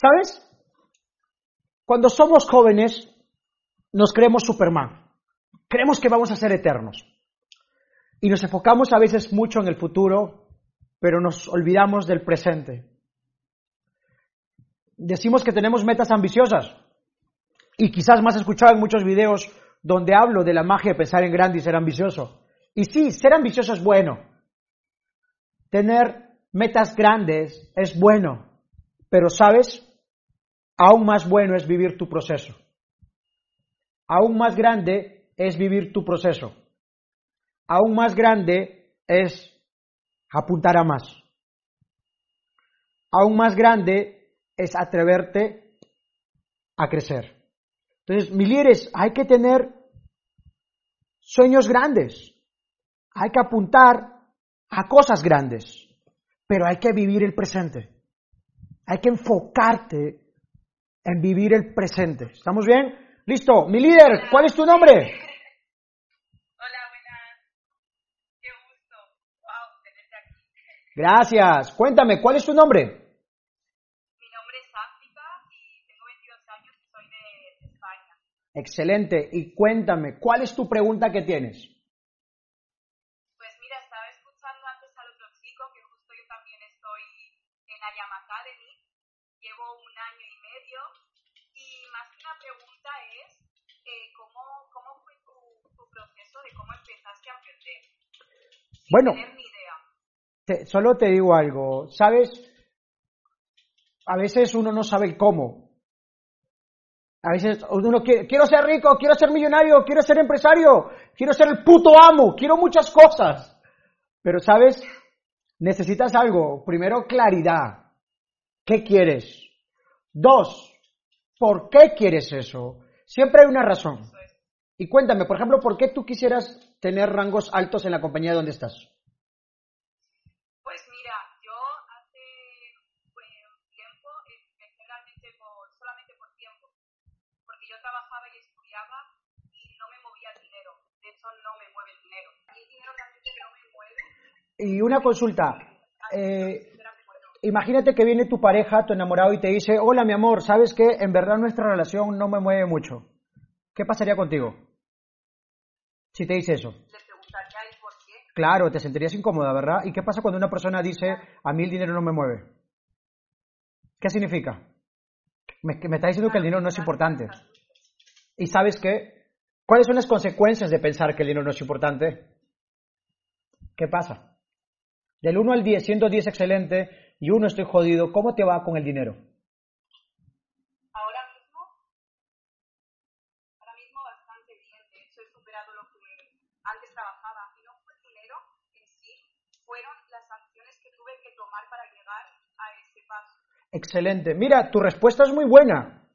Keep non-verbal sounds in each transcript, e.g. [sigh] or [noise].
¿Sabes? Cuando somos jóvenes, nos creemos Superman. Creemos que vamos a ser eternos. Y nos enfocamos a veces mucho en el futuro, pero nos olvidamos del presente. Decimos que tenemos metas ambiciosas. Y quizás más escuchado en muchos videos donde hablo de la magia de pensar en grande y ser ambicioso. Y sí, ser ambicioso es bueno. Tener metas grandes es bueno. Pero sabes, aún más bueno es vivir tu proceso. Aún más grande es vivir tu proceso. Aún más grande es apuntar a más. Aún más grande es atreverte a crecer. Entonces, mi líderes, hay que tener sueños grandes. Hay que apuntar a cosas grandes. Pero hay que vivir el presente. Hay que enfocarte en vivir el presente. ¿Estamos bien? Listo. Mi líder, ¿cuál es tu nombre? Hola, buenas. Qué gusto. Wow, tenerte aquí. Gracias. Cuéntame, ¿cuál es tu nombre? Mi nombre es África y tengo 22 años y soy de España. Excelente. Y cuéntame, ¿cuál es tu pregunta que tienes? Pues mira, estaba escuchando antes al otro chico que justo yo también estoy en la Llama Academy. Llevo un año y medio y más que una pregunta es eh, ¿cómo, ¿cómo fue tu, tu proceso de cómo empezaste a aprender? Sin Bueno. tener ni idea. Te- solo te digo algo, ¿sabes? A veces uno no sabe el cómo. A veces uno quiere, quiero ser rico, quiero ser millonario, quiero ser empresario, quiero ser el puto amo, quiero muchas cosas. Pero, ¿sabes? Necesitas algo. Primero, claridad. ¿Qué quieres? Dos, ¿por qué quieres eso? Siempre hay una razón. Y cuéntame, por ejemplo, ¿por qué tú quisieras tener rangos altos en la compañía donde estás? Pues mira, yo hace pues, un tiempo empecé realmente por, solamente por tiempo, porque yo trabajaba y estudiaba y no me movía el dinero. De hecho, no me mueve el dinero. Mí el dinero realmente no me mueve. Y una consulta. Eh, que era muy bueno. Imagínate que viene tu pareja, tu enamorado, y te dice, hola mi amor, ¿sabes qué? En verdad nuestra relación no me mueve mucho. ¿Qué pasaría contigo? Si te dice eso. Le preguntaría el por qué. Claro, te sentirías incómoda, ¿verdad? ¿Y qué pasa cuando una persona dice, a mí el dinero no me mueve? ¿Qué significa? Me, me está diciendo que el dinero no es importante. ¿Y sabes qué? ¿Cuáles son las consecuencias de pensar que el dinero no es importante? ¿Qué pasa? Del 1 al 10, siendo 10 excelente y 1 estoy jodido, ¿cómo te va con el dinero? Ahora mismo, ahora mismo bastante bien. De hecho, he superado lo que antes trabajaba. Y no fue el dinero en sí, fueron las acciones que tuve que tomar para llegar a ese paso. Excelente. Mira, tu respuesta es muy buena.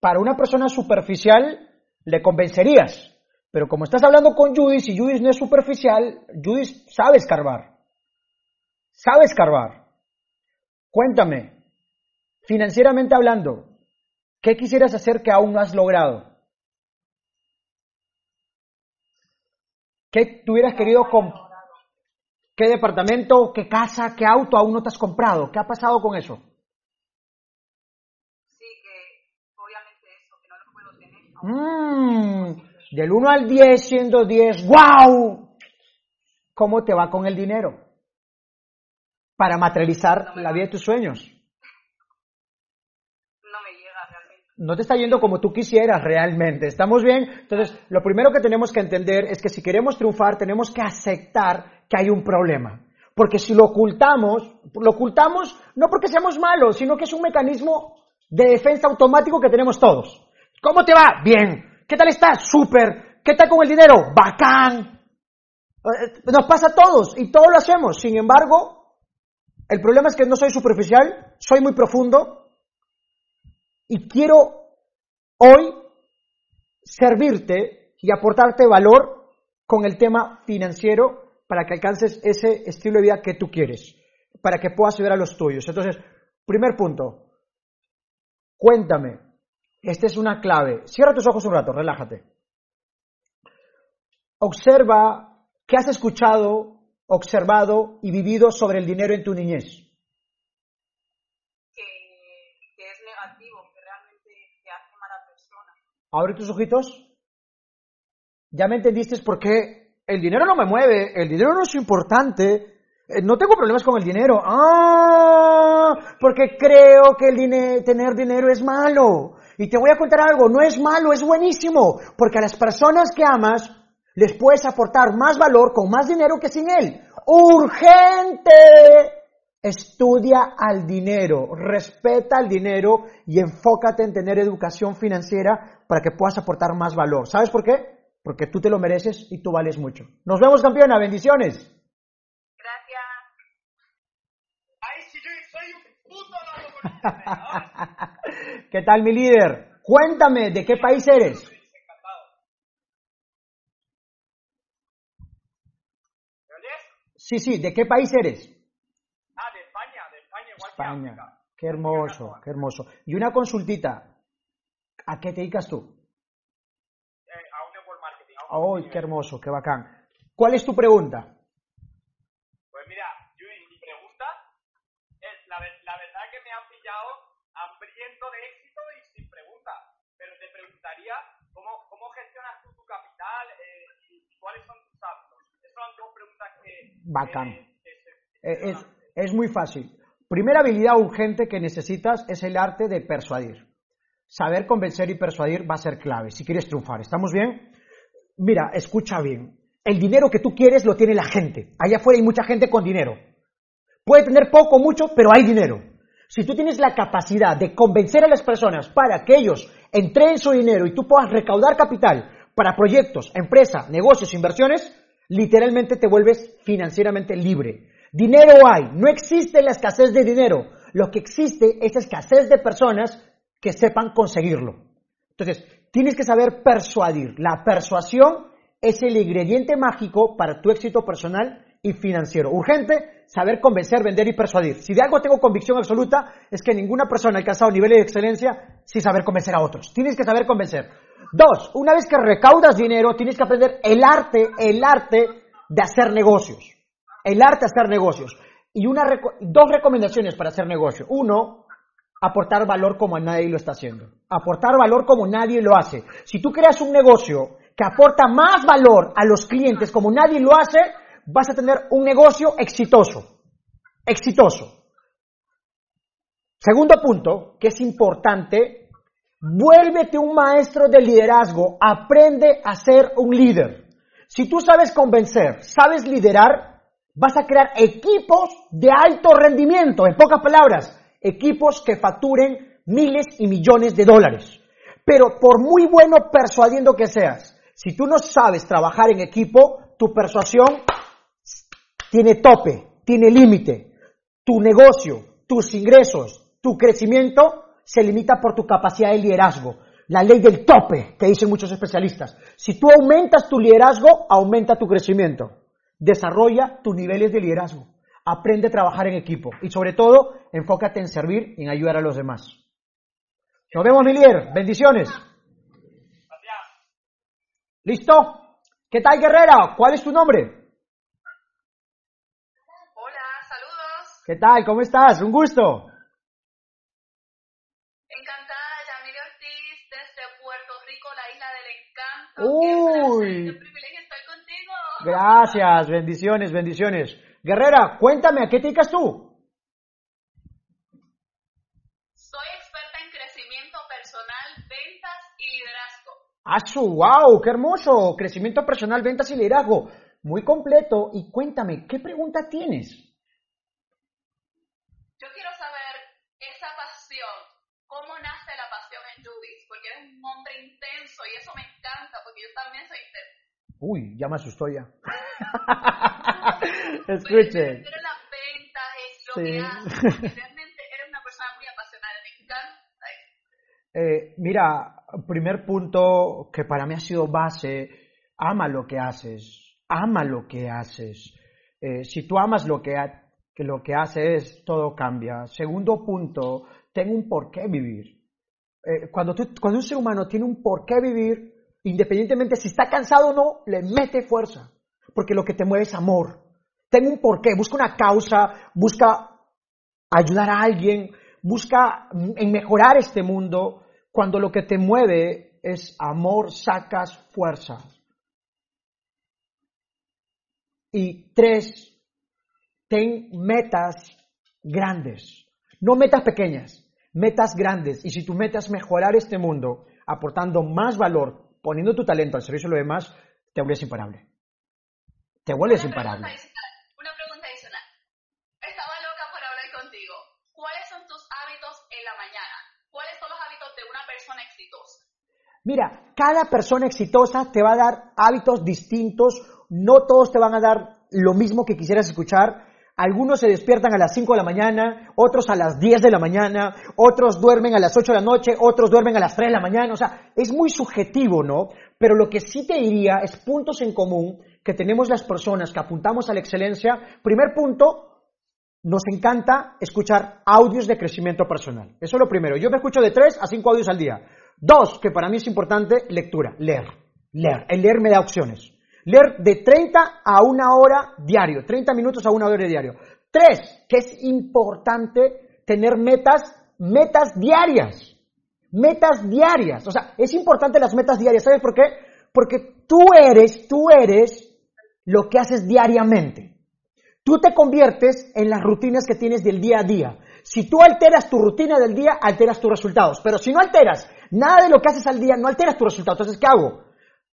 Para una persona superficial le convencerías. Pero como estás hablando con Judith y Judith no es superficial, Judith sabe escarbar. Sabe escarbar. Cuéntame, financieramente hablando, ¿qué quisieras hacer que aún no has logrado? ¿Qué te hubieras querido com- ¿Qué departamento, qué casa, qué auto aún no te has comprado? ¿Qué ha pasado con eso? Sí, que obviamente eso, que no lo puedo tener. Mm, del 1 al 10, siendo 10, ¡wow! ¿Cómo te va con el dinero? Para materializar la vida de tus sueños. No me llega realmente. No te está yendo como tú quisieras realmente. ¿Estamos bien? Entonces, lo primero que tenemos que entender es que si queremos triunfar, tenemos que aceptar que hay un problema. Porque si lo ocultamos, lo ocultamos no porque seamos malos, sino que es un mecanismo de defensa automático que tenemos todos. ¿Cómo te va? Bien. ¿Qué tal estás? Súper. ¿Qué tal con el dinero? Bacán. Eh, Nos pasa a todos y todos lo hacemos. Sin embargo, el problema es que no soy superficial, soy muy profundo y quiero hoy servirte y aportarte valor con el tema financiero para que alcances ese estilo de vida que tú quieres, para que puedas ayudar a los tuyos. Entonces, primer punto, cuéntame, esta es una clave. Cierra tus ojos un rato, relájate. Observa qué has escuchado, observado y vivido sobre el dinero en tu niñez. Que, que es negativo que realmente te hace mala persona. Abre tus ojitos. Ya me entendiste por qué el dinero no me mueve, el dinero no es importante. Eh, No tengo problemas con el dinero. Ah, porque creo que el tener dinero es malo. Y te voy a contar algo, no es malo, es buenísimo. Porque a las personas que amas les puedes aportar más valor con más dinero que sin él. Urgente. Estudia al dinero, respeta al dinero y enfócate en tener educación financiera para que puedas aportar más valor. ¿Sabes por qué? Porque tú te lo mereces y tú vales mucho. Nos vemos, campeona. Bendiciones. Gracias. [laughs] ¿Qué tal, mi líder? Cuéntame, ¿de qué país eres? sí, encantado. ¿Me oyes? Sí, sí, ¿de qué país eres? Ah, de España, de España, igual España. que África. Qué hermoso, qué hermoso. Y una consultita. ¿A qué te dedicas tú? Eh, a un network marketing. ¡Ay, qué hermoso, qué bacán! ¿Cuál es tu pregunta? Pues mira, Yui, mi pregunta es, la, la verdad que me han pillado hambriento de éxito y sin pregunta, pero te preguntaría cómo, cómo gestionas tú tu capital eh, y cuáles son tus hábitos. Esas son dos preguntas que... Bacán. se- Eh, Es, es muy fácil. Primera habilidad urgente que necesitas es el arte de persuadir. Saber convencer y persuadir va a ser clave si quieres triunfar. ¿Estamos bien? Mira, escucha bien. El dinero que tú quieres lo tiene la gente. Allá afuera hay mucha gente con dinero. Puede tener poco mucho, pero hay dinero. Si tú tienes la capacidad de convencer a las personas para que ellos entreguen su dinero y tú puedas recaudar capital para proyectos, empresas, negocios, inversiones, literalmente te vuelves financieramente libre. Dinero hay, no existe la escasez de dinero. Lo que existe es escasez de personas que sepan conseguirlo. Entonces, tienes que saber persuadir. La persuasión es el ingrediente mágico para tu éxito personal y financiero. Urgente, saber convencer, vender y persuadir. Si de algo tengo convicción absoluta, es que ninguna persona ha alcanzado niveles de excelencia sin saber convencer a otros. Tienes que saber convencer. Dos, una vez que recaudas dinero, tienes que aprender el arte, el arte de hacer negocios. El arte de hacer negocios. Y una dos recomendaciones para hacer negocio. Uno, aportar valor como nadie lo está haciendo. Aportar valor como nadie lo hace. Si tú creas un negocio que aporta más valor a los clientes como nadie lo hace, vas a tener un negocio exitoso. Exitoso. Segundo punto, que es importante, vuélvete un maestro de liderazgo, aprende a ser un líder. Si tú sabes convencer, sabes liderar, vas a crear equipos de alto rendimiento, en pocas palabras, equipos que facturen miles y millones de dólares. Pero por muy bueno persuadiendo que seas, si tú no sabes trabajar en equipo, tu persuasión tiene tope, tiene límite. Tu negocio, tus ingresos, tu crecimiento se limita por tu capacidad de liderazgo. La ley del tope, que dicen muchos especialistas. Si tú aumentas tu liderazgo, aumenta tu crecimiento. Desarrolla tus niveles de liderazgo. Aprende a trabajar en equipo. Y sobre todo, enfócate en servir y en ayudar a los demás. Nos vemos, mi líder. Bendiciones. ¿Listo? ¿Qué tal, guerrera? ¿Cuál es tu nombre? Hola, saludos. ¿Qué tal? ¿Cómo estás? Un gusto. Uy. Gracias, bendiciones, bendiciones. Guerrera, cuéntame, ¿a qué te dedicas tú? Soy experta en crecimiento personal, ventas y liderazgo. ¡Asu, wow! ¡Qué hermoso! Crecimiento personal, ventas y liderazgo. Muy completo. Y cuéntame, ¿qué pregunta tienes? Yo quiero saber esa pasión, cómo nace la pasión en Judith, porque eres un hombre intenso y eso me encanta, porque yo también soy intensa. Uy, ya me asustó ya. [laughs] Pero Escuchen. Pero las ventas es lo Sí. que porque [laughs] realmente eres una persona muy apasionada, me encanta. Eh, mira, primer punto que para mí ha sido base, ama lo que haces, ama lo que haces. Eh, si tú amas lo que, ha- que lo que haces, todo cambia. Segundo punto, ten un por qué vivir. Eh, cuando, tú- cuando un ser humano tiene un por qué vivir, independientemente si está cansado o no, le mete fuerza, porque lo que te mueve es amor. Ten un por qué, busca una causa, busca ayudar a alguien, busca en mejorar este mundo cuando lo que te mueve es amor, sacas fuerza. Y tres, ten metas grandes, no metas pequeñas, metas grandes. Y si tu meta es mejorar este mundo, aportando más valor, poniendo tu talento al servicio de lo demás, te vuelves imparable. Te vuelves Una imparable. pregunta Una pregunta adicional. Estaba loca por hablar contigo. ¿Cuáles son tus hábitos en la mañana? ¿Cuáles son los hábitos de una persona exitosa? Mira, cada persona exitosa te va a dar hábitos distintos, no todos te van a dar lo mismo que quisieras escuchar. Algunos se despiertan a las 5 de la mañana, otros a las 10 de la mañana, otros duermen a las 8 de la noche, otros duermen a las 3 de la mañana. O sea, es muy subjetivo, ¿no? Pero lo que sí te diría es puntos en común que tenemos las personas que apuntamos a la excelencia. Primer punto, nos encanta escuchar audios de crecimiento personal. Eso es lo primero. Yo me escucho de 3 a 5 audios al día. Dos, que para mí es importante, lectura, leer. Leer. El leer me da opciones. Leer de 30 a una hora diario, 30 minutos a una hora diario. Tres, que es importante tener metas, metas diarias. Metas diarias. O sea, es importante las metas diarias. ¿Sabes por qué? Porque tú eres, tú eres lo que haces diariamente. Tú te conviertes en las rutinas que tienes del día a día. Si tú alteras tu rutina del día, alteras tus resultados. Pero si no alteras nada de lo que haces al día, no alteras tus resultados. Entonces, ¿qué hago?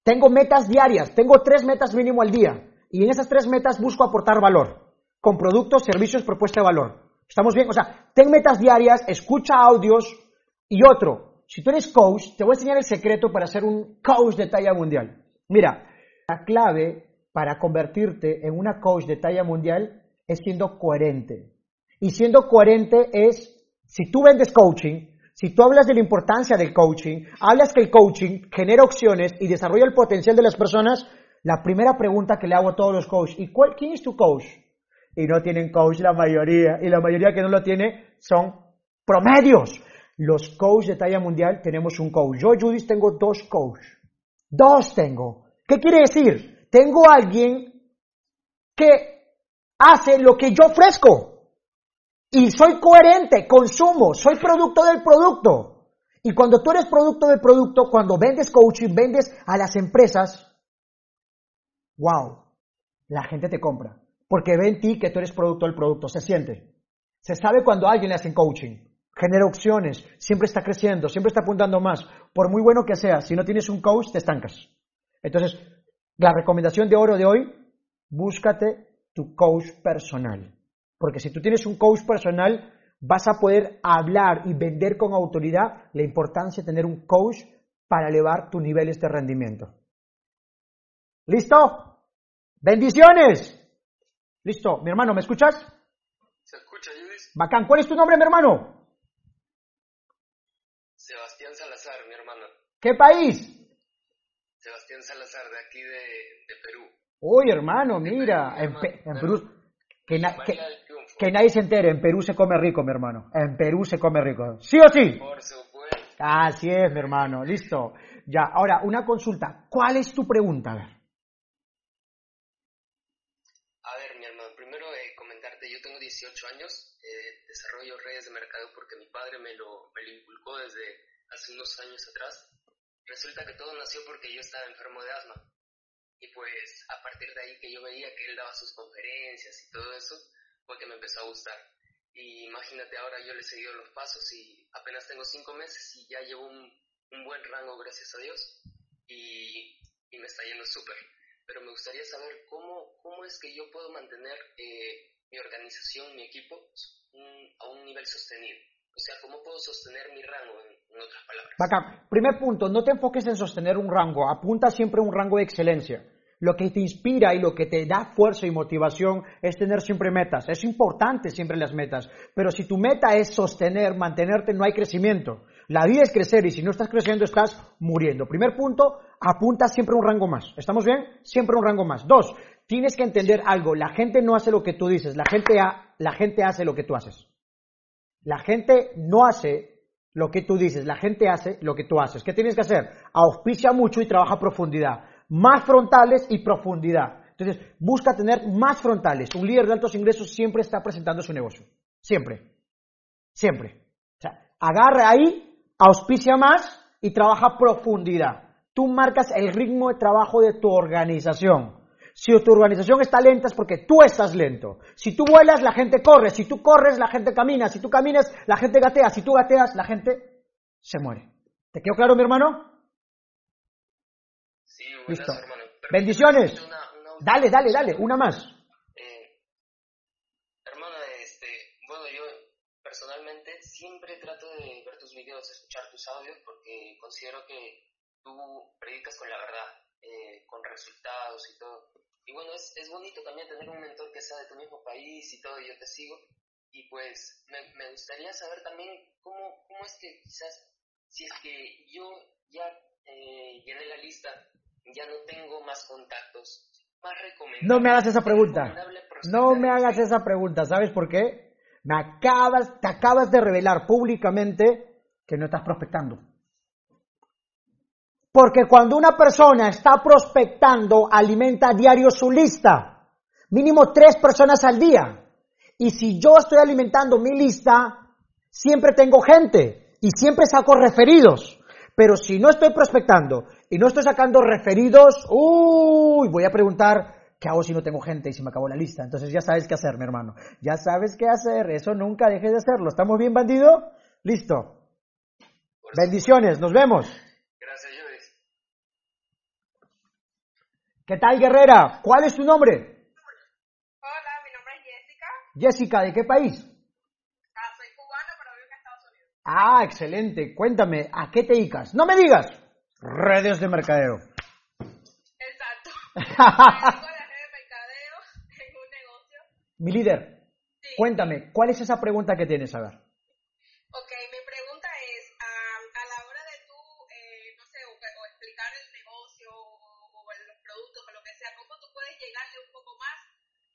Tengo metas diarias, tengo tres metas mínimo al día. Y en esas tres metas busco aportar valor. Con productos, servicios, propuesta de valor. ¿Estamos bien? O sea, ten metas diarias, escucha audios. Y otro, si tú eres coach, te voy a enseñar el secreto para ser un coach de talla mundial. Mira, la clave para convertirte en una coach de talla mundial es siendo coherente. Y siendo coherente es, si tú vendes coaching, si tú hablas de la importancia del coaching, hablas que el coaching genera opciones y desarrolla el potencial de las personas, la primera pregunta que le hago a todos los coaches, ¿y cuál, quién es tu coach? Y no tienen coach la mayoría, y la mayoría que no lo tiene son promedios. Los coaches de talla mundial tenemos un coach. Yo, Judith, tengo dos coaches. Dos tengo. ¿Qué quiere decir? Tengo alguien que hace lo que yo ofrezco. Y soy coherente, consumo, soy producto del producto. Y cuando tú eres producto del producto, cuando vendes coaching, vendes a las empresas, wow, la gente te compra. Porque ve en ti que tú eres producto del producto, se siente. Se sabe cuando alguien le hacen coaching, genera opciones, siempre está creciendo, siempre está apuntando más. Por muy bueno que sea, si no tienes un coach, te estancas. Entonces, la recomendación de oro de hoy, búscate tu coach personal. Porque si tú tienes un coach personal, vas a poder hablar y vender con autoridad la importancia de tener un coach para elevar tus niveles de rendimiento. ¿Listo? Bendiciones. Listo. Mi hermano, ¿me escuchas? ¿Se escucha, Judith? Bacán. ¿Cuál es tu nombre, mi hermano? Sebastián Salazar, mi hermano. ¿Qué país? Sebastián Salazar, de aquí de, de Perú. Uy, hermano, mira. En, Pe- en Perú. Que. Que nadie se entere. En Perú se come rico, mi hermano. En Perú se come rico. ¿Sí o sí? Por supuesto. Así es, mi hermano. Listo. Ya. Ahora, una consulta. ¿Cuál es tu pregunta? A ver. A ver, mi hermano, primero eh, comentarte, yo tengo 18 años, eh, desarrollo redes de mercado porque mi padre me lo, me lo inculcó desde hace unos años atrás. Resulta que todo nació porque yo estaba enfermo de asma. Y pues a partir de ahí que yo veía que él daba sus conferencias y todo eso, fue que me empezó a gustar. Y imagínate ahora yo le he seguido los pasos y apenas tengo cinco meses y ya llevo un, un buen rango, gracias a Dios. Y, y me está yendo súper. Pero me gustaría saber cómo, cómo es que yo puedo mantener eh, mi organización, mi equipo, un- a un nivel sostenido. O sea, cómo puedo sostener mi rango, en, en otras palabras. Bacán. Primer punto, no te enfoques en sostener un rango, apunta siempre a un rango de excelencia. Lo que te inspira y lo que te da fuerza y motivación es tener siempre metas. Es importante siempre las metas, pero si tu meta es sostener, mantenerte, no hay crecimiento. La vida es crecer y si no estás creciendo estás muriendo. Primer punto, apunta siempre un rango más. ¿Estamos bien? Siempre un rango más. Dos, tienes que entender algo. La gente no hace lo que tú dices, la gente, ha- la gente hace lo que tú haces. La gente no hace lo que tú dices, la gente hace lo que tú haces. ¿Qué tienes que hacer? Auspicia mucho y trabaja a profundidad. Más frontales y profundidad. Entonces, busca tener más frontales. Un líder de altos ingresos siempre está presentando su negocio. Siempre. Siempre. agarra ahí, auspicia más y trabaja profundidad. Tú marcas el ritmo de trabajo de tu organización. Si tu organización está lenta es porque tú estás lento. Si tú vuelas, la gente corre. Si tú corres, la gente camina. Si tú caminas, la gente gatea. Si tú gateas, la gente se muere. ¿Te quedó claro, mi hermano? Buenas, Listo. hermano. Bendiciones. una- una Dale, dale, dale. Una más. Eh, hermano, este, bueno, yo personalmente siempre trato de ver tus videos, escuchar tus audios, porque considero que tú predicas con la verdad, eh, con resultados y todo. Y bueno, es, es bonito también tener un mentor que sea de tu mismo país y todo, y yo te sigo. Y pues me, me gustaría saber también cómo, cómo es que quizás, si es que yo ya eh, llené la lista, ya no tengo más contactos, más. No me hagas esa pregunta. No me hagas esa pregunta. ¿Sabes por qué? Me acabas, te acabas de revelar públicamente que no estás prospectando. Porque cuando una persona está prospectando, alimenta a diario su lista. Mínimo tres personas al día. Y si yo estoy alimentando mi lista, siempre tengo gente y siempre saco referidos. Pero si no estoy prospectando y no estoy sacando referidos, uy, voy a preguntar, ¿qué hago si no tengo gente y se me acabó la lista? Entonces ya sabes qué hacer, mi hermano. Ya sabes qué hacer. Eso nunca dejes de hacerlo. ¿Estamos bien, bandido? Listo. Por Bendiciones. Nos vemos. Gracias, Joyce. ¿Qué tal, guerrera? ¿Cuál es tu nombre? Hola, mi nombre es Jessica. Jessica, ¿de qué país? Ah, soy cubana, pero vivo en Estados Unidos. Ah, excelente. Cuéntame, ¿a qué te dedicas? No me digas. Redes de mercadeo. Exacto. [laughs] Me dedico a la red de mercadeo en un negocio. Mi líder, Sí. cuéntame, ¿cuál es esa pregunta que tienes a ver? Ok, mi pregunta es, a la hora de tú, eh, no sé, o, o explicar el negocio o, o los productos o lo que sea, ¿cómo tú puedes llegarle un poco más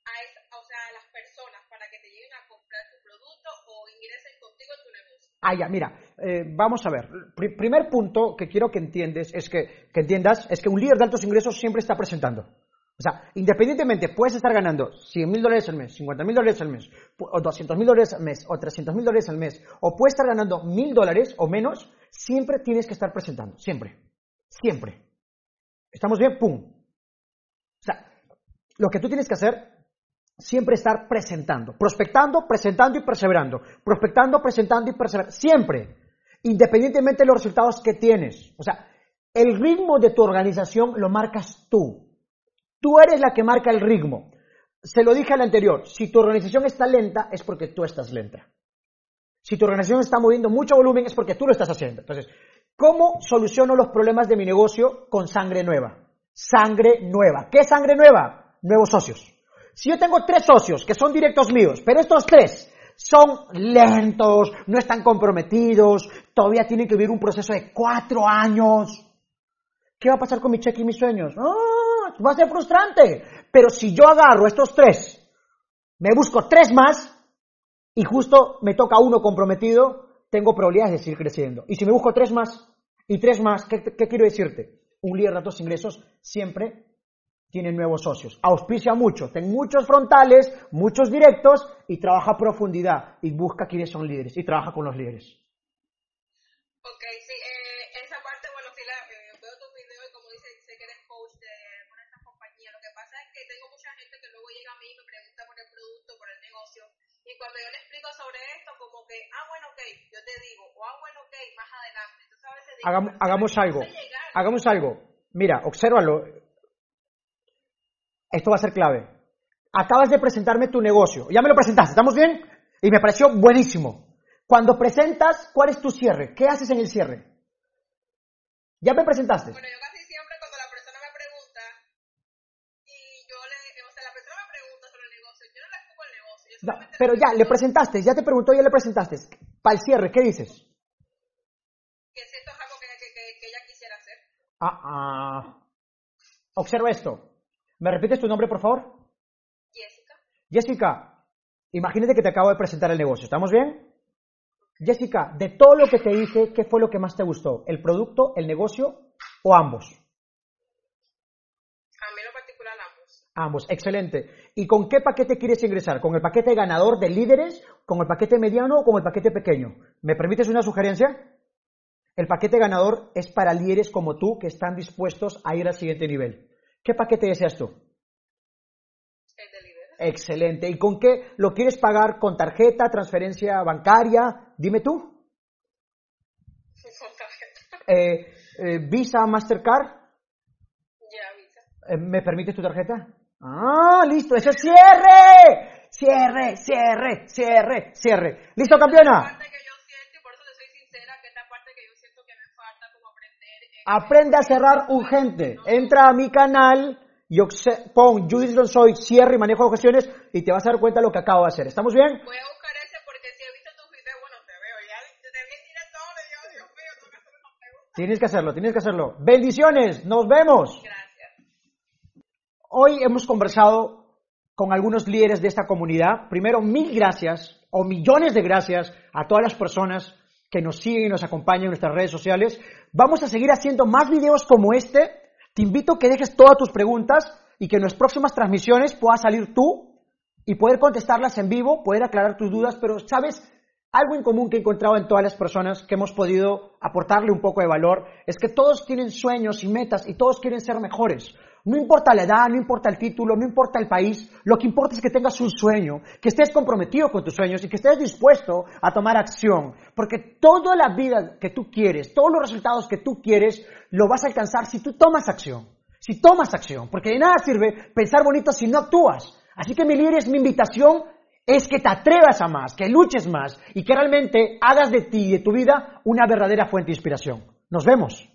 a, esa- o sea, a las personas para que te lleguen a comprar tu producto o ingresen contigo en tu negocio? Ah, ya, mira, eh, vamos a ver. Pri- primer punto que quiero que entiendes es que, que entiendas es que un líder de altos ingresos siempre está presentando. O sea, independientemente, puedes estar ganando 100 mil dólares al mes, 50 mil dólares al mes, o 200 mil dólares al mes, o 300 mil dólares al mes, o puedes estar ganando mil dólares o menos, siempre tienes que estar presentando. Siempre. Siempre. ¿Estamos bien? ¡Pum! O sea, lo que tú tienes que hacer siempre estar presentando, prospectando, presentando y perseverando, prospectando, presentando y perseverando, siempre, independientemente de los resultados que tienes. O sea, el ritmo de tu organización lo marcas tú. Tú eres la que marca el ritmo. Se lo dije al anterior, si tu organización está lenta es porque tú estás lenta. Si tu organización está moviendo mucho volumen es porque tú lo estás haciendo. Entonces, ¿cómo soluciono los problemas de mi negocio con sangre nueva? Sangre nueva. ¿Qué sangre nueva? Nuevos socios. Si yo tengo tres socios que son directos míos, pero estos tres son lentos, no están comprometidos, todavía tienen que vivir un proceso de cuatro años, ¿qué va a pasar con mi cheque y mis sueños? ¡Ah! va a ser frustrante. Pero si yo agarro estos tres, me busco tres más, y justo me toca uno comprometido, tengo probabilidades de seguir creciendo. Y si me busco tres más y tres más, ¿qué, quiero decirte? Un líder de altos ingresos siempre tiene nuevos socios. Auspicia mucho, ten muchos frontales, muchos directos y trabaja a profundidad y busca quiénes son líderes y trabaja con los líderes. Ok, sí, eh, esa parte, bueno, sí la eh, veo tu video y como dice, sé que eres coach de una de estas compañías. Lo que pasa es que tengo mucha gente que luego llega a mí y me pregunta por el producto, por el negocio. Y cuando yo le explico sobre esto, como que, ah, bueno, ok, yo te digo, o ah, bueno, ok, más adelante. Entonces a veces digo, Hagamos, "Pero hagamos ¿cómo algo. sé llegar?". Hagamos algo. Mira, obsérvalo. Esto va a ser clave. Acabas de presentarme tu negocio. Ya me lo presentaste, ¿estamos bien? Y me pareció buenísimo. Cuando presentas, ¿cuál es tu cierre? ¿Qué haces en el cierre? Ya me presentaste. Bueno, yo casi siempre cuando la persona me pregunta y yo le, o sea, la persona me pregunta sobre el negocio, yo no le explico el negocio. Yo No, pero ya, le presentaste, ya te preguntó, ya le presentaste. Para el cierre, ¿qué dices? que si esto es algo que, que, que, que ella quisiera hacer. Ah, ah. Observa esto. ¿Me repites tu nombre, por favor? Jessica. Jessica, imagínate que te acabo de presentar el negocio. ¿Estamos bien? Jessica, de todo lo que te dije, ¿qué fue lo que más te gustó? ¿El producto, el negocio o ambos? A mí en lo particular ambos. Ambos, excelente. ¿Y con qué paquete quieres ingresar? ¿Con el paquete ganador de líderes, con el paquete mediano o con el paquete pequeño? ¿Me permites una sugerencia? El paquete ganador es para líderes como tú que están dispuestos a ir al siguiente nivel. ¿Qué paquete deseas tú? Excelente. ¿Y con qué lo quieres pagar? ¿Con tarjeta, transferencia bancaria? Dime tú. Con tarjeta. Eh, eh, Visa, Mastercard. Ya, Visa. Eh, ¿Me permites tu tarjeta? Ah, listo. Eso es cierre. Cierre, cierre, cierre, cierre. ¿Listo, campeona? parte que yo siento, y por eso te soy sincera, que esta parte que yo siento que me falta como aprender. eh, Aprende a cerrar urgente. Entra a mi canal y pon Judith Lonsoy, cierre y manejo de objeciones y te vas a dar cuenta de lo que acabo de hacer. ¿Estamos bien? Voy a buscar ese porque si he visto tus videos, bueno, te veo ya. Te vi en directo ahora y yo, Dios mío, tengo que hacer una pregunta. Tienes que hacerlo, tienes que hacerlo. Bendiciones, nos vemos. Gracias. Hoy hemos conversado con algunos líderes de esta comunidad. Primero, mil gracias o millones de gracias a todas las personas que nos siguen y nos acompañan en nuestras redes sociales. Vamos a seguir haciendo más videos como este. Te invito a que dejes todas tus preguntas y que en las próximas transmisiones puedas salir tú y poder contestarlas en vivo, poder aclarar tus dudas, pero sabes, algo en común que he encontrado en todas las personas que hemos podido aportarle un poco de valor es que todos tienen sueños y metas y todos quieren ser mejores. No importa la edad, no importa el título, no importa el país, lo que importa es que tengas un sueño, que estés comprometido con tus sueños y que estés dispuesto a tomar acción. Porque toda la vida que tú quieres, todos los resultados que tú quieres, lo vas a alcanzar si tú tomas acción. Si tomas acción, porque de nada sirve pensar bonito si no actúas. Así que mi líder, mi invitación es que te atrevas a más, que luches más y que realmente hagas de ti y de tu vida una verdadera fuente de inspiración. Nos vemos.